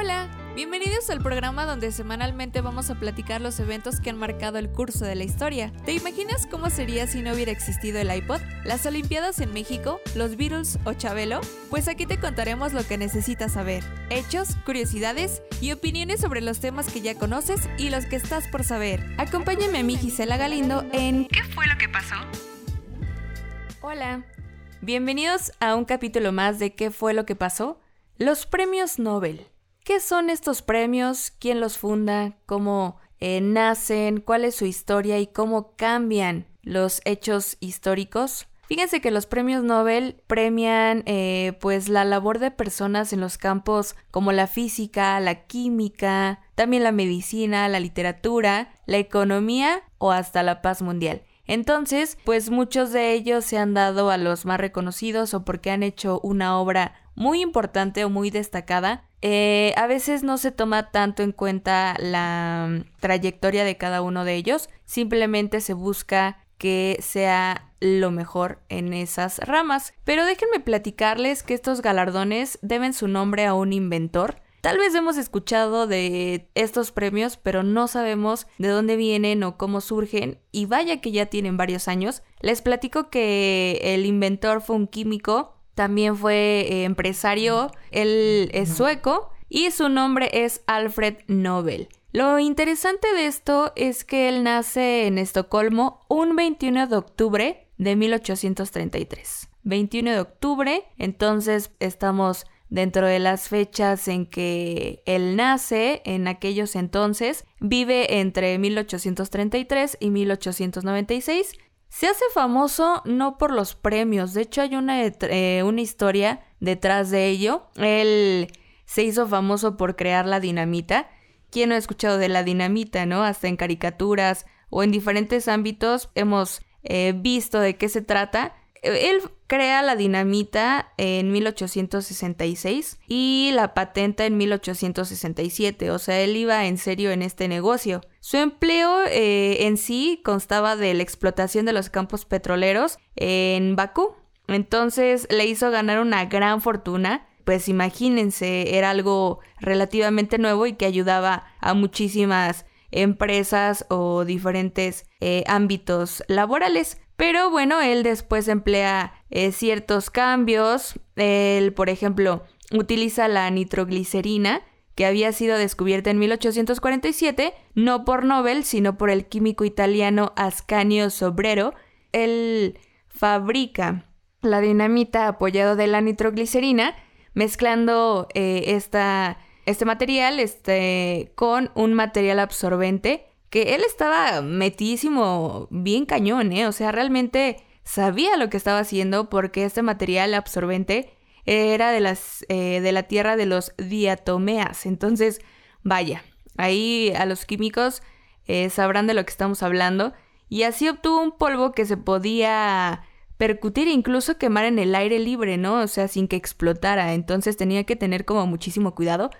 Hola, bienvenidos al programa donde semanalmente vamos a platicar los eventos que han marcado el curso de la historia. ¿Te imaginas cómo sería si no hubiera existido el iPod, las Olimpiadas en México, los Beatles o Chabelo? Pues aquí te contaremos lo que necesitas saber, hechos, curiosidades y opiniones sobre los temas que ya conoces y los que estás por saber. Acompáñame a mí Gisela Galindo en ¿Qué fue lo que pasó? Hola, bienvenidos a un capítulo más de ¿Qué fue lo que pasó? Los premios Nobel. ¿Qué son estos premios? ¿Quién los funda? ¿Cómo eh, nacen? ¿Cuál es su historia? ¿Y cómo cambian los hechos históricos? Fíjense que los premios Nobel premian eh, pues la labor de personas en los campos como la física, la química, también la medicina, la literatura, la economía o hasta la paz mundial. Entonces, pues muchos de ellos se han dado a los más reconocidos o porque han hecho una obra muy importante o muy destacada eh, a veces no se toma tanto en cuenta la mm, trayectoria de cada uno de ellos, simplemente se busca que sea lo mejor en esas ramas. Pero déjenme platicarles que estos galardones deben su nombre a un inventor. Tal vez hemos escuchado de estos premios, pero no sabemos de dónde vienen o cómo surgen, y vaya que ya tienen varios años. Les platico que el inventor fue un químico también fue eh, empresario, él es sueco y su nombre es Alfred Nobel. Lo interesante de esto es que él nace en Estocolmo un 21 de octubre de 1833. 21 de octubre, entonces estamos dentro de las fechas en que él nace, en aquellos entonces, vive entre 1833 y 1896 se hace famoso no por los premios, de hecho hay una, eh, una historia detrás de ello. Él se hizo famoso por crear la dinamita. ¿Quién no ha escuchado de la dinamita, no? Hasta en caricaturas o en diferentes ámbitos hemos eh, visto de qué se trata. Él crea la dinamita en 1866 y la patenta en 1867, o sea, él iba en serio en este negocio. Su empleo eh, en sí constaba de la explotación de los campos petroleros en Bakú, entonces le hizo ganar una gran fortuna. Pues imagínense, era algo relativamente nuevo y que ayudaba a muchísimas empresas o diferentes eh, ámbitos laborales. Pero bueno, él después emplea eh, ciertos cambios. Él, por ejemplo, utiliza la nitroglicerina, que había sido descubierta en 1847, no por Nobel, sino por el químico italiano Ascanio Sobrero. Él fabrica la dinamita apoyado de la nitroglicerina, mezclando eh, esta, este material este, con un material absorbente que él estaba metísimo bien cañón, ¿eh? O sea, realmente sabía lo que estaba haciendo porque este material absorbente era de, las, eh, de la tierra de los diatomeas. Entonces, vaya, ahí a los químicos eh, sabrán de lo que estamos hablando. Y así obtuvo un polvo que se podía percutir e incluso quemar en el aire libre, ¿no? O sea, sin que explotara. Entonces tenía que tener como muchísimo cuidado.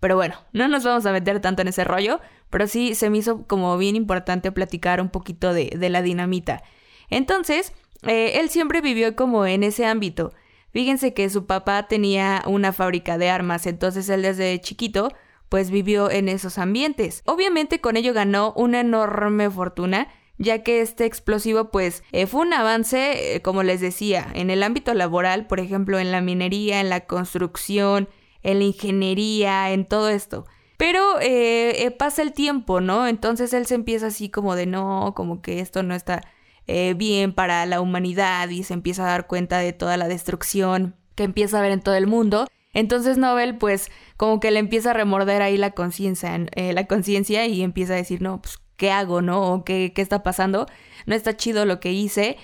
Pero bueno, no nos vamos a meter tanto en ese rollo, pero sí se me hizo como bien importante platicar un poquito de, la dinamita. Entonces, eh, él siempre vivió como en ese ámbito. Fíjense que su papá tenía una fábrica de armas, entonces él desde chiquito pues vivió en esos ambientes. Obviamente con ello ganó una enorme fortuna, ya que este explosivo pues eh, fue un avance, eh, como les decía, en el ámbito laboral, por ejemplo, en la minería, en la construcción, en la ingeniería, en todo esto. Pero eh, eh, pasa el tiempo, ¿no? Entonces él se empieza así como de no, como que esto no está eh, bien para la humanidad y se empieza a dar cuenta de toda la destrucción que empieza a ver en todo el mundo. Entonces Nobel pues como que le empieza a remorder ahí la conciencia, la conciencia y empieza a decir, no, pues, ¿qué hago, no? ¿O qué, qué está pasando? No está chido lo que hice.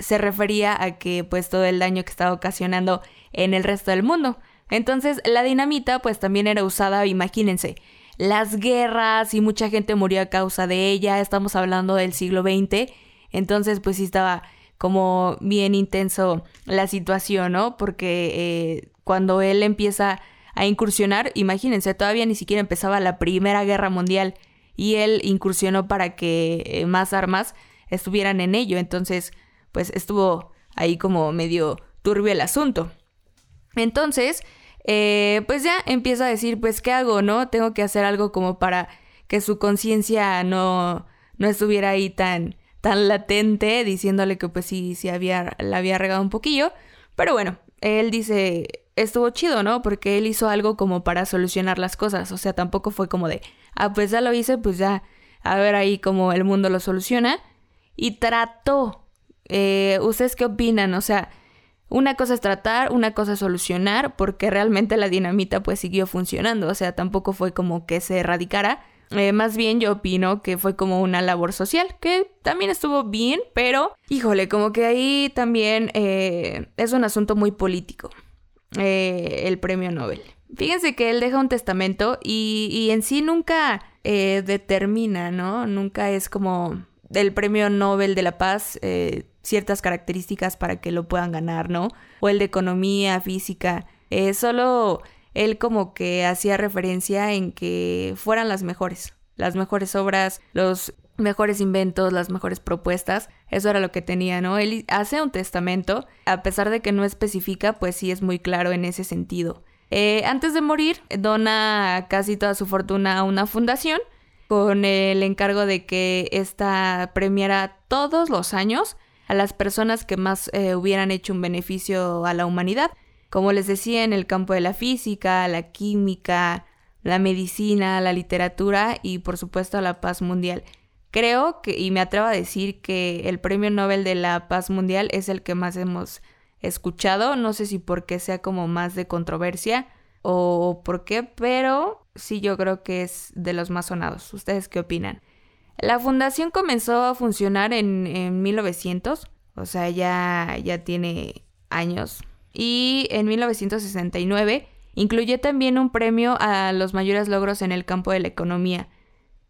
Se refería a que pues todo el daño que estaba ocasionando en el resto del mundo. Entonces la dinamita pues también era usada, imagínense, las guerras y mucha gente murió a causa de ella, estamos hablando del siglo XX, entonces pues sí estaba como bien intenso la situación, ¿no? Porque eh, cuando él empieza a incursionar, imagínense, todavía ni siquiera empezaba la Primera Guerra Mundial y él incursionó para que eh, más armas estuvieran en ello, entonces pues estuvo ahí como medio turbio el asunto. Entonces, eh, pues ya empieza a decir, pues, ¿qué hago, no? Tengo que hacer algo como para que su conciencia no, no estuviera ahí tan, tan latente, diciéndole que pues sí, sí había, la había regado un poquillo. Pero bueno, él dice, estuvo chido, ¿no? Porque él hizo algo como para solucionar las cosas. O sea, tampoco fue como de, ah, pues ya lo hice, pues ya, a ver ahí cómo el mundo lo soluciona. Y trató. Eh, ¿Ustedes qué opinan? O sea, una cosa es tratar, una cosa es solucionar, porque realmente la dinamita pues siguió funcionando. O sea, tampoco fue como que se erradicara. Eh, más bien yo opino que fue como una labor social, que también estuvo bien, pero híjole, como que ahí también eh, es un asunto muy político, eh, el premio Nobel. Fíjense que él deja un testamento y, y en sí nunca determina, ¿no? Nunca es como del premio Nobel de la Paz ciertas características para que lo puedan ganar, ¿no? O el de economía, física. solo él como que hacía referencia en que fueran las mejores, las mejores obras, los mejores inventos, las mejores propuestas. Eso era lo que tenía, ¿no? Él hace un testamento, a pesar de que no especifica, pues sí es muy claro en ese sentido. Eh, antes de morir, dona casi toda su fortuna a una fundación con el encargo de que ésta premiara todos los años a las personas que más eh, hubieran hecho un beneficio a la humanidad como les decía, en el campo de la física, la química, la medicina, la literatura y por supuesto la paz mundial. Creo que, y me atrevo a decir que el Premio Nobel de la Paz Mundial es el que más hemos escuchado, no sé si porque sea como más de controversia o por qué, pero sí yo creo que es de los más sonados. ¿Ustedes qué opinan? La fundación comenzó a funcionar en, en 1900, o sea, ya, ya tiene años, y en 1969 incluyó también un premio a los mayores logros en el campo de la economía.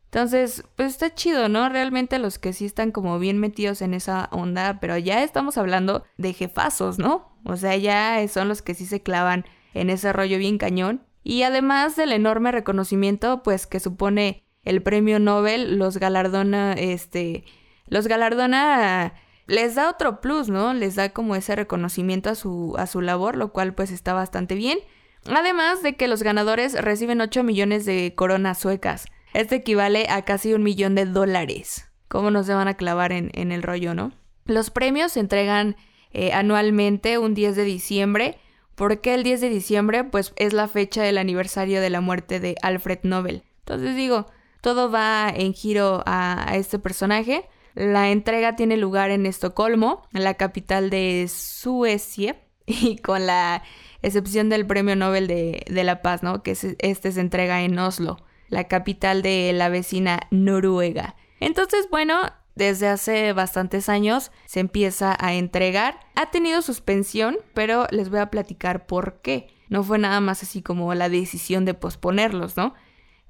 Entonces, pues está chido, ¿no? Realmente los que sí están como bien metidos en esa onda, pero ya estamos hablando de jefazos, ¿no? O sea, ya son los que sí se clavan en ese rollo bien cañón. Y además del enorme reconocimiento, pues que supone el premio Nobel, los galardona, este, los galardona les da otro plus, ¿no? Les da como ese reconocimiento a su, a su labor, lo cual pues está bastante bien. Además de que los ganadores reciben 8 millones de coronas suecas. Esto equivale a casi un millón de dólares. ¿Cómo no se van a clavar en, el rollo, no? Los premios se entregan eh, anualmente un 10 de diciembre. ¿Por qué el 10 de diciembre? Pues es la fecha del aniversario de la muerte de Alfred Nobel. Entonces digo, todo va en giro a este personaje. La entrega tiene lugar en Estocolmo, la capital de Suecia, y con la excepción del Premio Nobel de, la Paz, ¿no? Que este se entrega en Oslo, la capital de la vecina Noruega. Entonces, bueno, desde hace bastantes años se empieza a entregar. Ha tenido suspensión, pero les voy a platicar por qué. No fue nada más así como la decisión de posponerlos, ¿no?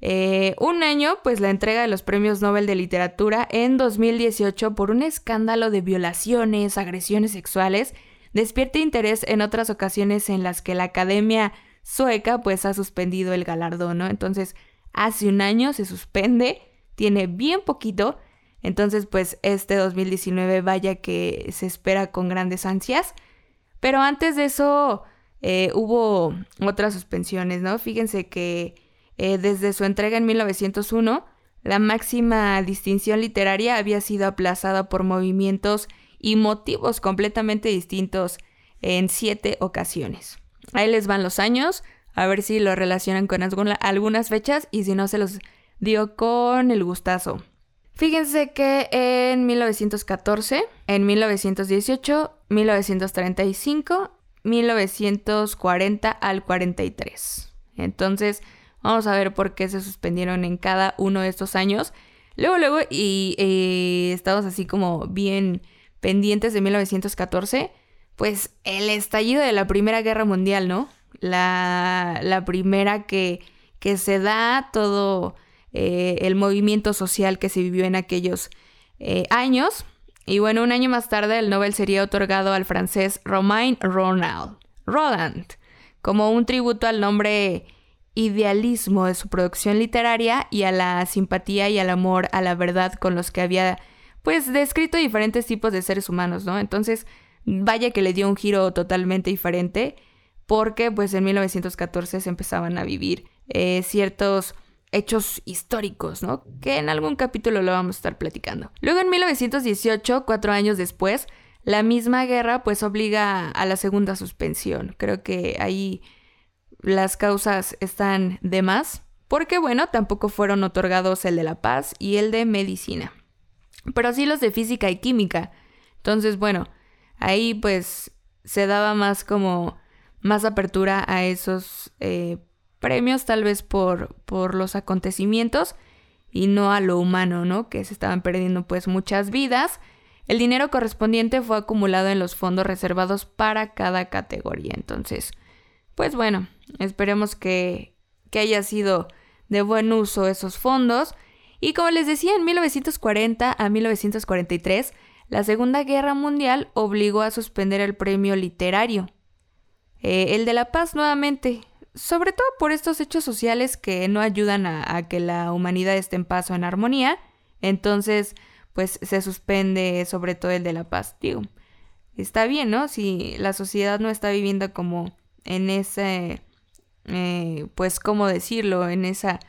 Eh, un año, pues la entrega de los premios Nobel de Literatura en 2018 por un escándalo de violaciones, agresiones sexuales, despierta interés en otras ocasiones en las que la Academia Sueca pues ha suspendido el galardón, ¿no? Entonces, hace un año se suspende, tiene bien poquito, entonces pues este 2019 vaya que se espera con grandes ansias, pero antes de eso eh, hubo otras suspensiones, ¿no? Fíjense que eh, desde su entrega en 1901, la máxima distinción literaria había sido aplazada por movimientos y motivos completamente distintos en siete ocasiones. Ahí les van los años, a ver si lo relacionan con algunas fechas y si no se los dio con el gustazo. Fíjense que en 1914, en 1918, 1935, 1940 al 43. Entonces, Vamos a ver por qué se suspendieron en cada uno de estos años. Luego, luego, y eh, estamos así como bien pendientes de 1914, pues el estallido de la Primera Guerra Mundial, ¿no? La, la primera que, que se da todo eh, el movimiento social que se vivió en aquellos eh, años. Y bueno, un año más tarde el Nobel sería otorgado al francés Romain Ronald, Roland, como un tributo al nombre idealismo de su producción literaria y a la simpatía y al amor a la verdad con los que había pues descrito diferentes tipos de seres humanos, ¿no? Entonces, vaya que le dio un giro totalmente diferente, porque pues en 1914 se empezaban a vivir eh, ciertos hechos históricos, ¿no? Que en algún capítulo lo vamos a estar platicando. Luego en 1918, cuatro años después, la misma guerra pues obliga a la segunda suspensión. Creo que ahí las causas están de más, porque bueno, tampoco fueron otorgados el de la paz y el de medicina, pero sí los de física y química. Entonces, bueno, ahí pues se daba más como más apertura a esos eh, premios, tal vez por, por los acontecimientos y no a lo humano, ¿no? Que se estaban perdiendo pues muchas vidas. El dinero correspondiente fue acumulado en los fondos reservados para cada categoría. Entonces, pues bueno, esperemos que, que haya sido de buen uso esos fondos. Y como les decía, en 1940 a 1943, la Segunda Guerra Mundial obligó a suspender el premio literario. Eh, el de la paz nuevamente, sobre todo por estos hechos sociales que no ayudan a, que la humanidad esté en paz o en armonía, entonces pues se suspende sobre todo el de la paz. Digo, está bien, ¿no? Si la sociedad no está viviendo como en ese, eh, pues, ¿cómo decirlo? En esa,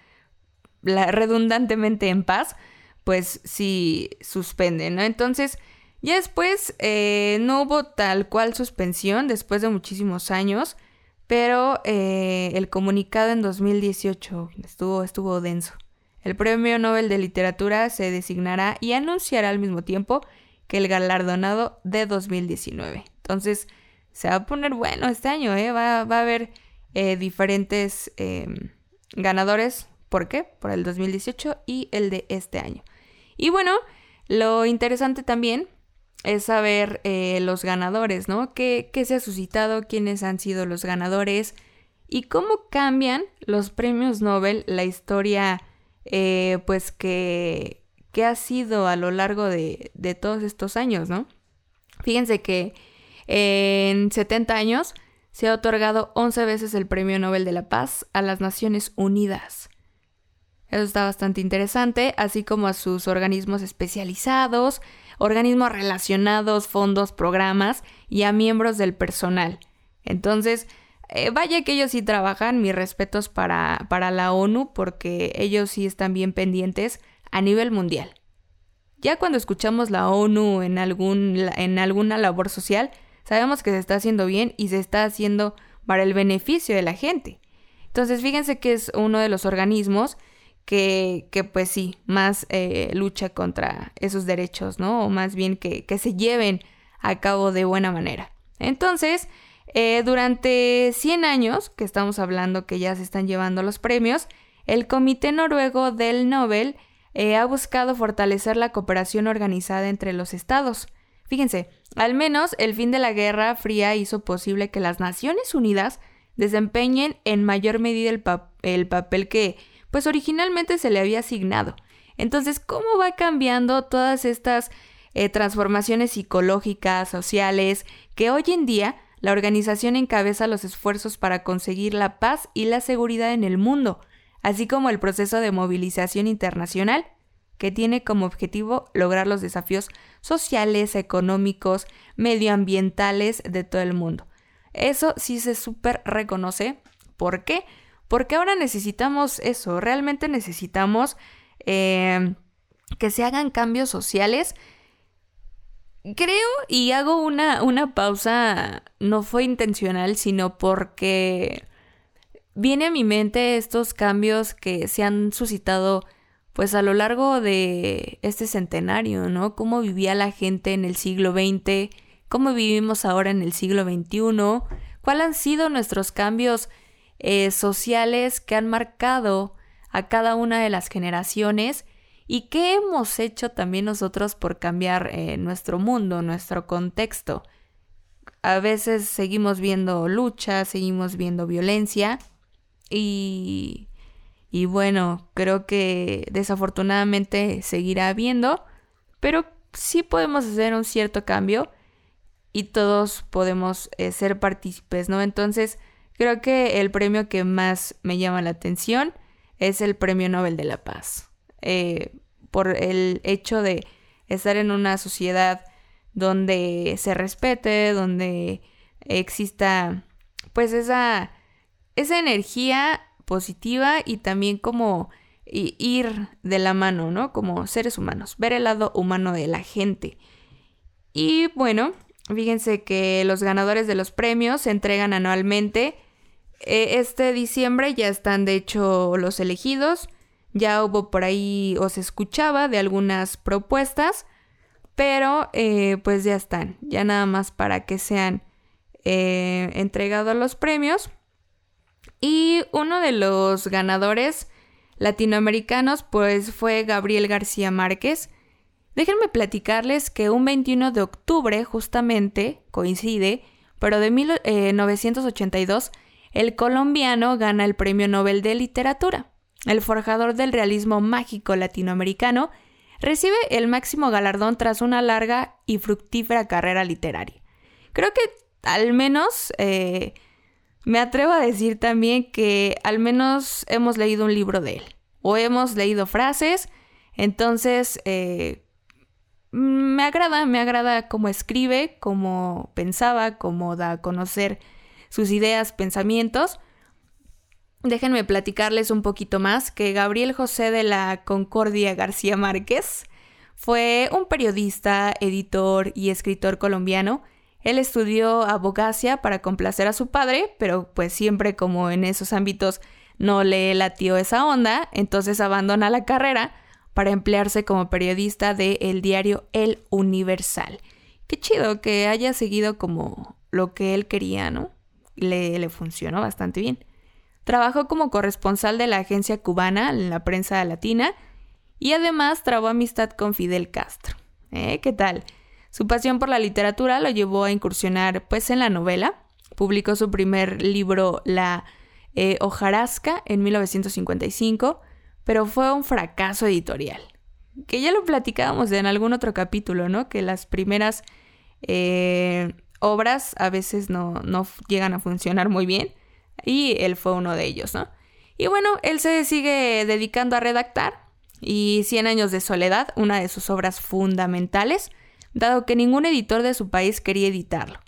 redundantemente en paz, pues sí suspende, ¿no? Entonces, ya después eh, no hubo tal cual suspensión después de muchísimos años, pero eh, el comunicado en 2018 estuvo, estuvo denso. El Premio Nobel de Literatura se designará y anunciará al mismo tiempo que el galardonado de 2019. Entonces, se va a poner bueno este año, ¿eh? va, va a haber eh, diferentes em, ganadores. ¿Por qué? Por el 2018 y el de este año. Y bueno, lo interesante también es saber eh, los ganadores, ¿no? ¿Qué, ¿Qué, se ha suscitado? ¿Quiénes han sido los ganadores? Y cómo cambian los premios Nobel la historia, eh, pues, que, que, ha sido a lo largo de, de, todos estos años, ¿no? Fíjense que en 70 años se ha otorgado 11 veces el Premio Nobel de la Paz a las Naciones Unidas. Eso está bastante interesante, así como a sus organismos especializados, organismos relacionados, fondos, programas y a miembros del personal. Entonces, eh, vaya que ellos sí trabajan, mis respetos para, para la ONU, porque ellos sí están bien pendientes a nivel mundial. Ya cuando escuchamos la ONU en, algún, en alguna labor social, sabemos que se está haciendo bien y se está haciendo para el beneficio de la gente. Entonces, fíjense que es uno de los organismos que, que pues sí, más eh, lucha contra esos derechos, ¿no? O más bien que, que, se lleven a cabo de buena manera. Entonces, eh, durante 100 años, que estamos hablando que ya se están llevando los premios, el Comité Noruego del Nobel eh, ha buscado fortalecer la cooperación organizada entre los estados. Fíjense, al menos el fin de la Guerra Fría hizo posible que las Naciones Unidas desempeñen en mayor medida el, el papel que pues originalmente se le había asignado. Entonces, ¿cómo va cambiando todas estas eh, transformaciones psicológicas, sociales, que hoy en día la organización encabeza los esfuerzos para conseguir la paz y la seguridad en el mundo, así como el proceso de movilización internacional, que tiene como objetivo lograr los desafíos sociales, económicos, medioambientales de todo el mundo. Eso sí se súper reconoce. ¿Por qué? Porque ahora necesitamos eso, realmente necesitamos eh, que se hagan cambios sociales. Creo y hago una, una pausa, no fue intencional, sino porque viene a mi mente estos cambios que se han suscitado pues a lo largo de este centenario, ¿no? Cómo vivía la gente en el siglo XX, cómo vivimos ahora en el siglo XXI, cuáles han sido nuestros cambios eh, sociales que han marcado a cada una de las generaciones y qué hemos hecho también nosotros por cambiar eh, nuestro mundo, nuestro contexto. A veces seguimos viendo lucha, seguimos viendo violencia y, y bueno, creo que desafortunadamente seguirá habiendo, pero sí podemos hacer un cierto cambio y todos podemos eh, ser partícipes, ¿no? Entonces, Creo que el premio que más me llama la atención es el Premio Nobel de la Paz. Eh, por el hecho de estar en una sociedad donde se respete, donde exista pues esa, esa energía positiva y también como ir de la mano, ¿no? Como seres humanos, ver el lado humano de la gente. Y bueno, fíjense que los ganadores de los premios se entregan anualmente. E, este diciembre ya están de hecho los elegidos. Ya hubo por ahí o se escuchaba de algunas propuestas, pero eh, pues ya están, ya nada más para que sean eh, entregados los premios. Y uno de los ganadores latinoamericanos pues fue Gabriel García Márquez. Déjenme platicarles que un 21 de octubre justamente coincide, pero de 1982, eh, el colombiano gana el Premio Nobel de Literatura. El forjador del realismo mágico latinoamericano recibe el máximo galardón tras una larga y fructífera carrera literaria. Creo que al menos eh, me atrevo a decir también que al menos hemos leído un libro de él o hemos leído frases, entonces eh, me agrada, me agrada cómo escribe, cómo pensaba, cómo da a conocer sus ideas, pensamientos. Déjenme platicarles un poquito más que Gabriel José de la Concordia García Márquez fue un periodista, editor y escritor colombiano. Él estudió abogacía para complacer a su padre, pero pues siempre como en esos ámbitos no le latió esa onda, entonces abandona la carrera para emplearse como periodista del el diario El Universal. Qué chido que haya seguido como lo que él quería, ¿no? Le, le funcionó bastante bien. Trabajó como corresponsal de la agencia cubana en la prensa latina y además trabó amistad con Fidel Castro. ¿Eh? ¿Qué tal? Su pasión por la literatura lo llevó a incursionar pues en la novela. Publicó su primer libro La eh, hojarasca en 1955, pero fue un fracaso editorial. Que ya lo platicábamos en algún otro capítulo, ¿no? Que las primeras eh, obras a veces no, no llegan a funcionar muy bien y él fue uno de ellos, ¿no? Y bueno, él se sigue dedicando a redactar y Cien años de soledad, una de sus obras fundamentales, dado que ningún editor de su país quería editarlo.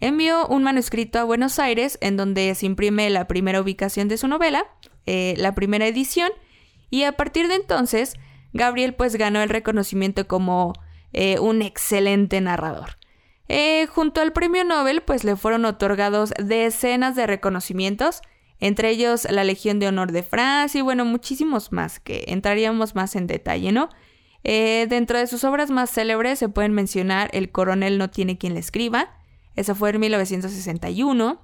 Envió un manuscrito a Buenos Aires en donde se imprime la primera ubicación de su novela, eh, la primera edición, y a partir de entonces, Gabriel pues ganó el reconocimiento como eh, un excelente narrador. Eh, junto al premio Nobel, pues le fueron otorgados decenas de reconocimientos, entre ellos la Legión de Honor de Francia y bueno, muchísimos más, que entraríamos más en detalle, ¿no? Eh, dentro de sus obras más célebres se pueden mencionar El coronel no tiene quien le escriba, eso fue en 1961,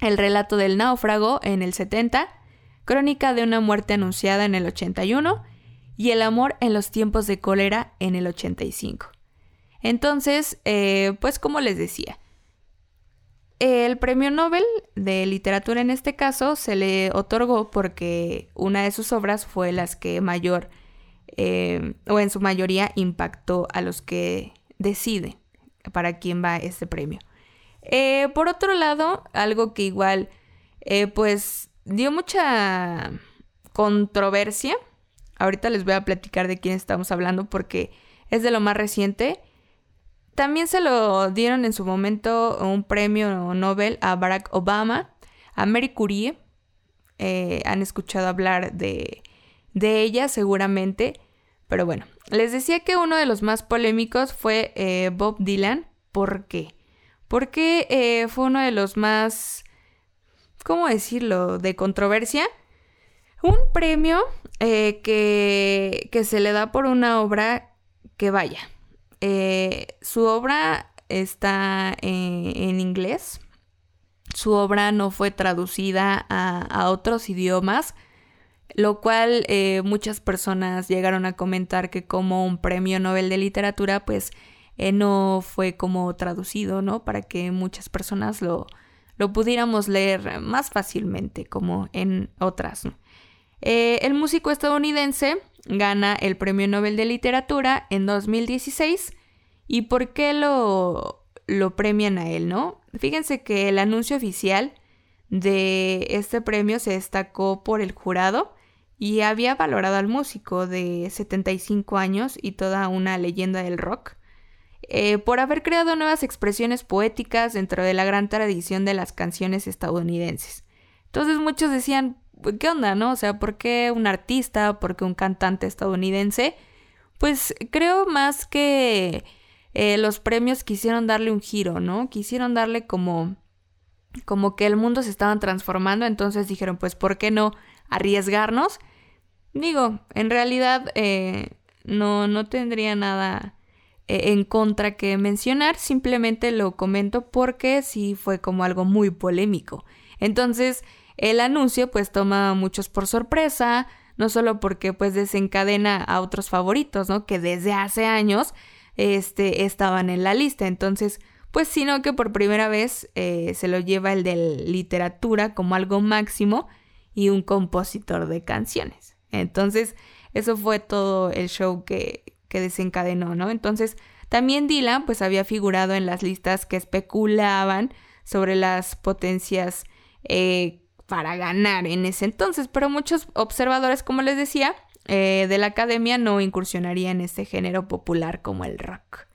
El relato del náufrago en el 70, Crónica de una muerte anunciada en el 81 y El amor en los tiempos de cólera en el 85. Entonces, eh, pues como les decía, el premio Nobel de literatura en este caso se le otorgó porque una de sus obras fue las que mayor, eh, o en su mayoría, impactó a los que deciden para quién va este premio. Eh, por otro lado, algo que igual, pues dio mucha controversia. Ahorita les voy a platicar de quién estamos hablando porque es de lo más reciente. También se lo dieron en su momento un premio Nobel a Barack Obama, a Mary Curie. Eh, han escuchado hablar de, ella seguramente. Pero bueno, les decía que uno de los más polémicos fue eh, Bob Dylan. ¿Por qué? Porque eh, fue uno de los más, ¿cómo decirlo?, de controversia. Un premio que, que se le da por una obra que vaya, eh, su obra está en, inglés. Su obra no fue traducida a, otros idiomas, lo cual eh, muchas personas llegaron a comentar que como un premio Nobel de literatura, pues eh, no fue como traducido, ¿no? Para que muchas personas lo, lo pudiéramos leer más fácilmente, como en otras. el músico estadounidense gana el Premio Nobel de Literatura en 2016. ¿Y por qué lo, lo premian a él, no? Fíjense que el anuncio oficial de este premio se destacó por el jurado y había valorado al músico de 75 años y toda una leyenda del rock. eh, por haber creado nuevas expresiones poéticas dentro de la gran tradición de las canciones estadounidenses. Entonces muchos decían, pues, ¿qué onda, no? O sea, ¿por qué un artista? ¿Por qué un cantante estadounidense? Pues creo más que eh, los premios quisieron darle un giro, ¿no? Quisieron darle como como que el mundo se estaban transformando, entonces dijeron, pues, ¿por qué no arriesgarnos? Digo, en realidad eh, no, no tendría nada eh, en contra que mencionar, simplemente lo comento porque sí fue como algo muy polémico. Entonces, el anuncio pues toma a muchos por sorpresa, no solo porque pues desencadena a otros favoritos, ¿no? Que desde hace años este, estaban en la lista. Entonces, pues sino que por primera vez eh, se lo lleva el de literatura como algo máximo y un compositor de canciones. Entonces, eso fue todo el show que, que desencadenó, ¿no? Entonces, también Dylan pues había figurado en las listas que especulaban sobre las potencias eh, para ganar en ese entonces, pero muchos observadores, como les decía, eh, de la academia no incursionarían en este género popular como el rock.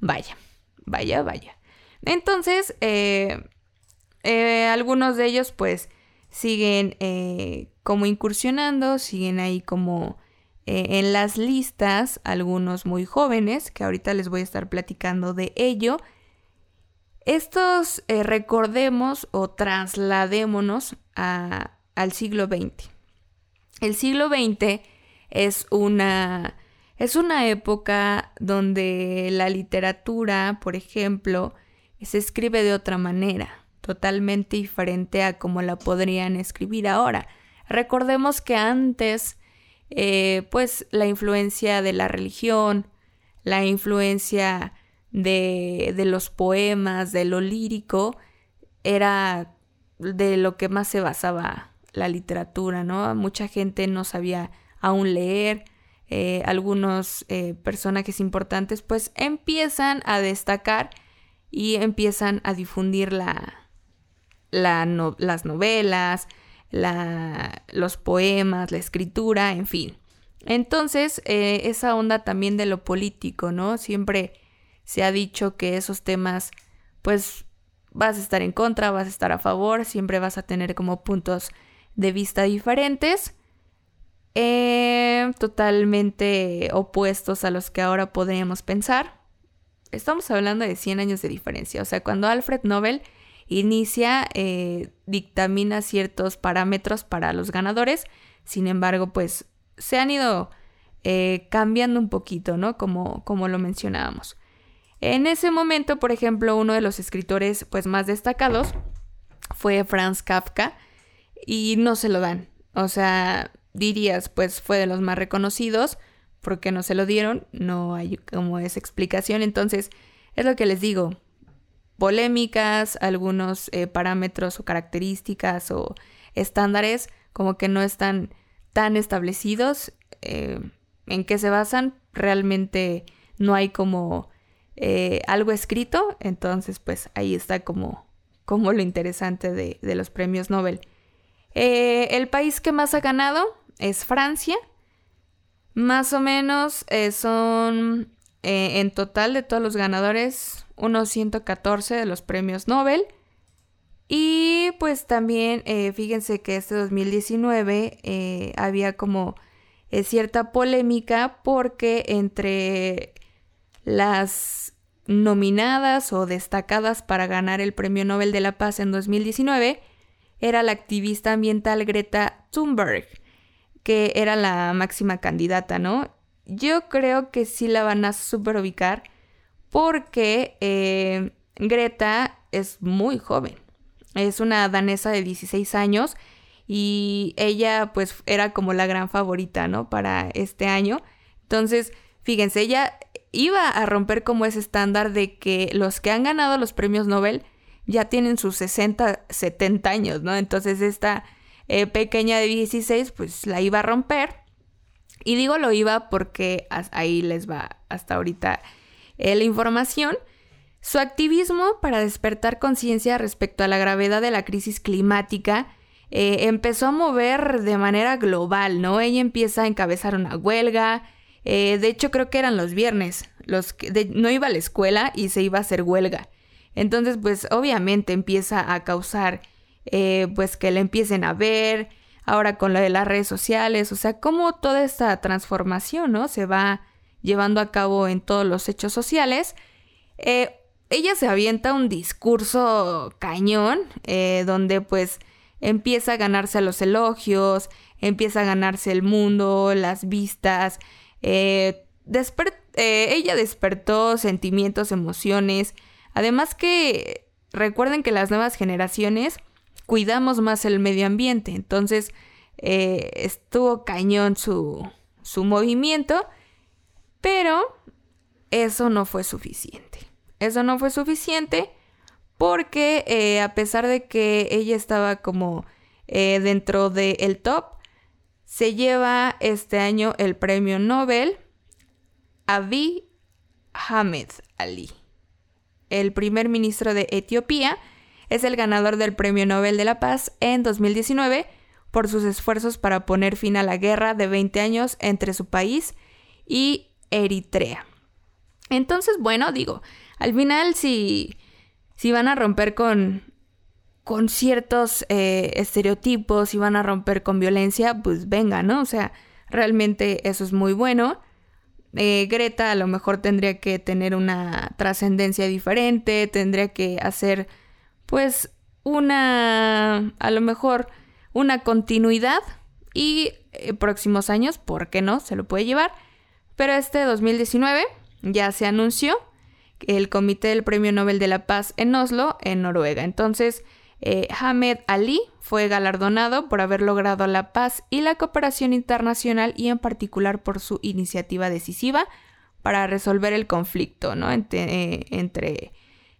Vaya, vaya, vaya. Entonces, eh, algunos de ellos pues siguen como incursionando, siguen ahí como eh, en las listas, algunos muy jóvenes, que ahorita les voy a estar platicando de ello. Estos eh, recordemos o trasladémonos al siglo XX. El siglo XX es una, es una época donde la literatura, por ejemplo, se escribe de otra manera, totalmente diferente a como la podrían escribir ahora. Recordemos que antes eh, pues la influencia de la religión, la influencia de, los poemas, de lo lírico, era de lo que más se basaba la literatura, ¿no? Mucha gente no sabía aún leer, eh, algunos eh, personajes importantes pues empiezan a destacar y empiezan a difundir la, las novelas, la, los poemas, la escritura, en fin. Entonces, eh, esa onda también de lo político, ¿no? Siempre se ha dicho que esos temas, pues, vas a estar en contra, vas a estar a favor, siempre vas a tener como puntos de vista diferentes, eh, totalmente opuestos a los que ahora podríamos pensar. Estamos hablando de 100 años de diferencia, o sea, cuando Alfred Nobel inicia, eh, dictamina ciertos parámetros para los ganadores, sin embargo, pues se han ido eh, cambiando un poquito, ¿no? Como, como lo mencionábamos. En ese momento, por ejemplo, uno de los escritores pues, más destacados fue Franz Kafka y no se lo dan. O sea, dirías, pues fue de los más reconocidos, porque no se lo dieron? No hay como esa explicación. Entonces, es lo que les digo, polémicas, algunos eh, parámetros o características o estándares como que no están tan establecidos. Eh, ¿En qué se basan? Realmente no hay como eh, algo escrito, entonces pues ahí está como, como lo interesante de, de los premios Nobel. el país que más ha ganado es Francia. Más o menos son en total de todos los ganadores unos 114 de los premios Nobel. Y pues también eh, fíjense que este 2019 eh, había como eh, cierta polémica porque entre las nominadas o destacadas para ganar el Premio Nobel de la Paz en 2019 era la activista ambiental Greta Thunberg, que era la máxima candidata, ¿no? Yo creo que sí la van a super ubicar porque eh, Greta es muy joven. Es una danesa de 16 años y ella pues era como la gran favorita, ¿no? Para este año. Entonces, fíjense, ella iba a romper como ese estándar de que los que han ganado los premios Nobel ya tienen sus 60, 70 años, ¿no? Entonces esta eh, pequeña de 16 pues la iba a romper. Y digo lo iba porque ahí les va hasta ahorita eh, la información, su activismo para despertar conciencia respecto a la gravedad de la crisis climática eh, empezó a mover de manera global, ¿no? Ella empieza a encabezar una huelga, Eh, de hecho, creo que eran los viernes. Los que no iba a la escuela y se iba a hacer huelga. Entonces, pues obviamente empieza a causar, pues que le empiecen a ver, ahora con lo de las redes sociales, o sea, cómo toda esta transformación, ¿no? Se va llevando a cabo en todos los hechos sociales. Eh, ella se avienta un discurso cañón, eh, donde pues empieza a ganarse los elogios, empieza a ganarse el mundo, las vistas. Eh, ella despertó sentimientos, emociones. Además que recuerden que las nuevas generaciones cuidamos más el medio ambiente. Entonces estuvo cañón su, su movimiento, pero eso no fue suficiente. Eso no fue suficiente porque eh, a pesar de que ella estaba como eh, dentro del top, se lleva este año el premio Nobel Abiy Ahmed Ali, el primer ministro de Etiopía, es el ganador del Premio Nobel de la Paz en 2019 por sus esfuerzos para poner fin a la guerra de 20 años entre su país y Eritrea. Entonces, bueno, digo, al final si, si van a romper con, con ciertos eh, estereotipos, si van a romper con violencia, pues venga, ¿no? O sea, realmente eso es muy bueno. Eh, Greta a lo mejor tendría que tener una trascendencia diferente, tendría que hacer pues una, a lo mejor una continuidad y eh, próximos años, ¿por qué no? Se lo puede llevar. Pero este 2019 ya se anunció el Comité del Premio Nobel de la Paz en Oslo, en Noruega. Entonces, eh, Hamed Ali fue galardonado por haber logrado la paz y la cooperación internacional y en particular por su iniciativa decisiva para resolver el conflicto ¿no? entre, entre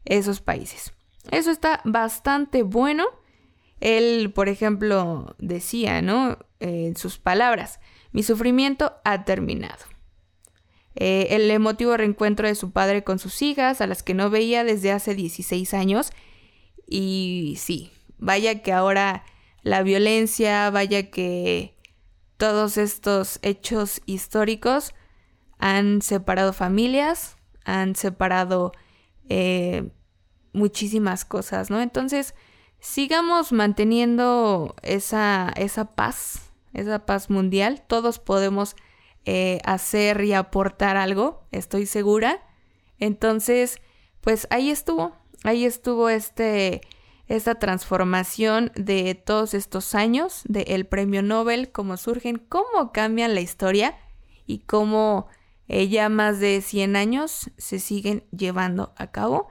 esos países. Eso está bastante bueno. Él, por ejemplo, decía, ¿no? En sus palabras, mi sufrimiento ha terminado. Eh, el emotivo reencuentro de su padre con sus hijas, a las que no veía desde hace 16 años. Y sí, vaya que ahora la violencia, vaya que todos estos hechos históricos han separado familias, han separado eh, muchísimas cosas, ¿no? Entonces, sigamos manteniendo esa, esa paz, esa paz mundial. Todos podemos eh, hacer y aportar algo, estoy segura. Entonces, pues ahí estuvo, ahí estuvo este, esta transformación de todos estos años del premio Nobel, cómo surgen, cómo cambian la historia y cómo eh, ya más de 100 años se siguen llevando a cabo.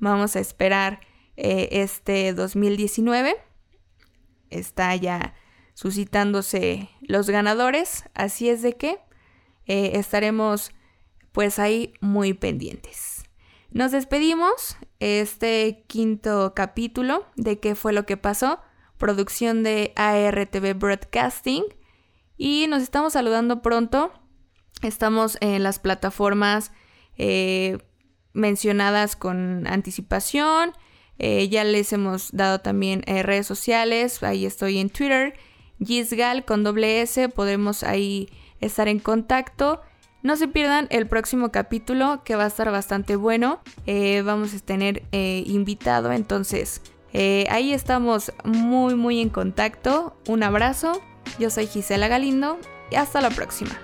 Vamos a esperar eh, este 2019. Está ya suscitándose los ganadores, así es de que eh, estaremos pues ahí muy pendientes. Nos despedimos este quinto capítulo de qué fue lo que pasó, producción de ARTV Broadcasting y nos estamos saludando pronto. Estamos en las plataformas eh, mencionadas con anticipación. Eh, ya les hemos dado también redes sociales. Ahí estoy en Twitter. Gisgal con doble S. Podemos ahí estar en contacto. No se pierdan el próximo capítulo que va a estar bastante bueno. Eh, vamos a tener invitado. Entonces, ahí estamos muy, muy en contacto. Un abrazo. Yo soy Gisela Galindo y hasta la próxima.